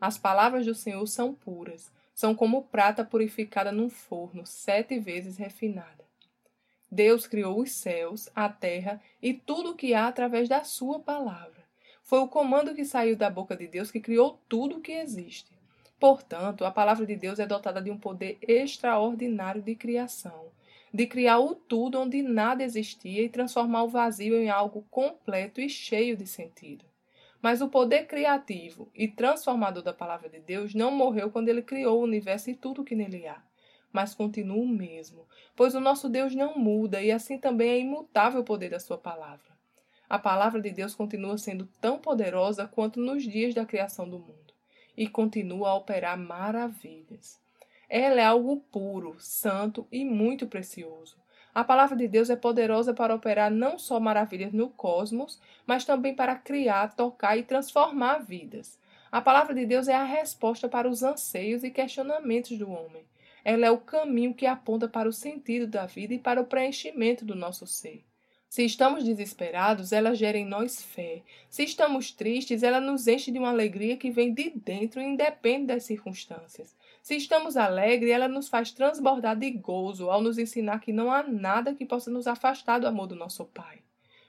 As palavras do Senhor são puras, são como prata purificada num forno, sete vezes refinada. Deus criou os céus, a terra e tudo o que há através da sua palavra. Foi o comando que saiu da boca de Deus que criou tudo o que existe. Portanto, a palavra de Deus é dotada de um poder extraordinário de criação, de criar o tudo onde nada existia e transformar o vazio em algo completo e cheio de sentido. Mas o poder criativo e transformador da palavra de Deus não morreu quando ele criou o universo e tudo que nele há, mas continua o mesmo, pois o nosso Deus não muda e assim também é imutável o poder da sua palavra. A palavra de Deus continua sendo tão poderosa quanto nos dias da criação do mundo e continua a operar maravilhas. Ela é algo puro, santo e muito precioso. A palavra de Deus é poderosa para operar não só maravilhas no cosmos, mas também para criar, tocar e transformar vidas. A palavra de Deus é a resposta para os anseios e questionamentos do homem. Ela é o caminho que aponta para o sentido da vida e para o preenchimento do nosso ser. Se estamos desesperados, ela gera em nós fé. Se estamos tristes, ela nos enche de uma alegria que vem de dentro e independe das circunstâncias. Se estamos alegres, ela nos faz transbordar de gozo ao nos ensinar que não há nada que possa nos afastar do amor do nosso Pai.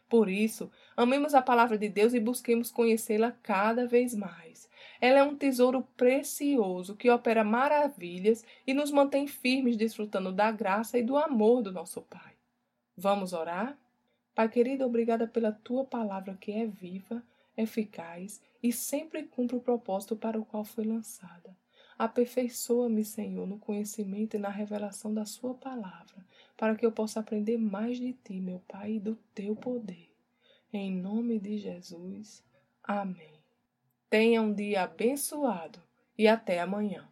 Por isso, amemos a palavra de Deus e busquemos conhecê-la cada vez mais. Ela é um tesouro precioso que opera maravilhas e nos mantém firmes desfrutando da graça e do amor do nosso Pai. Vamos orar? Pai querido, obrigada pela tua palavra que é viva, eficaz e sempre cumpre o propósito para o qual foi lançada. Aperfeiçoa-me, Senhor, no conhecimento e na revelação da Sua palavra, para que eu possa aprender mais de Ti, meu Pai, e do Teu poder. Em nome de Jesus. Amém. Tenha um dia abençoado e até amanhã.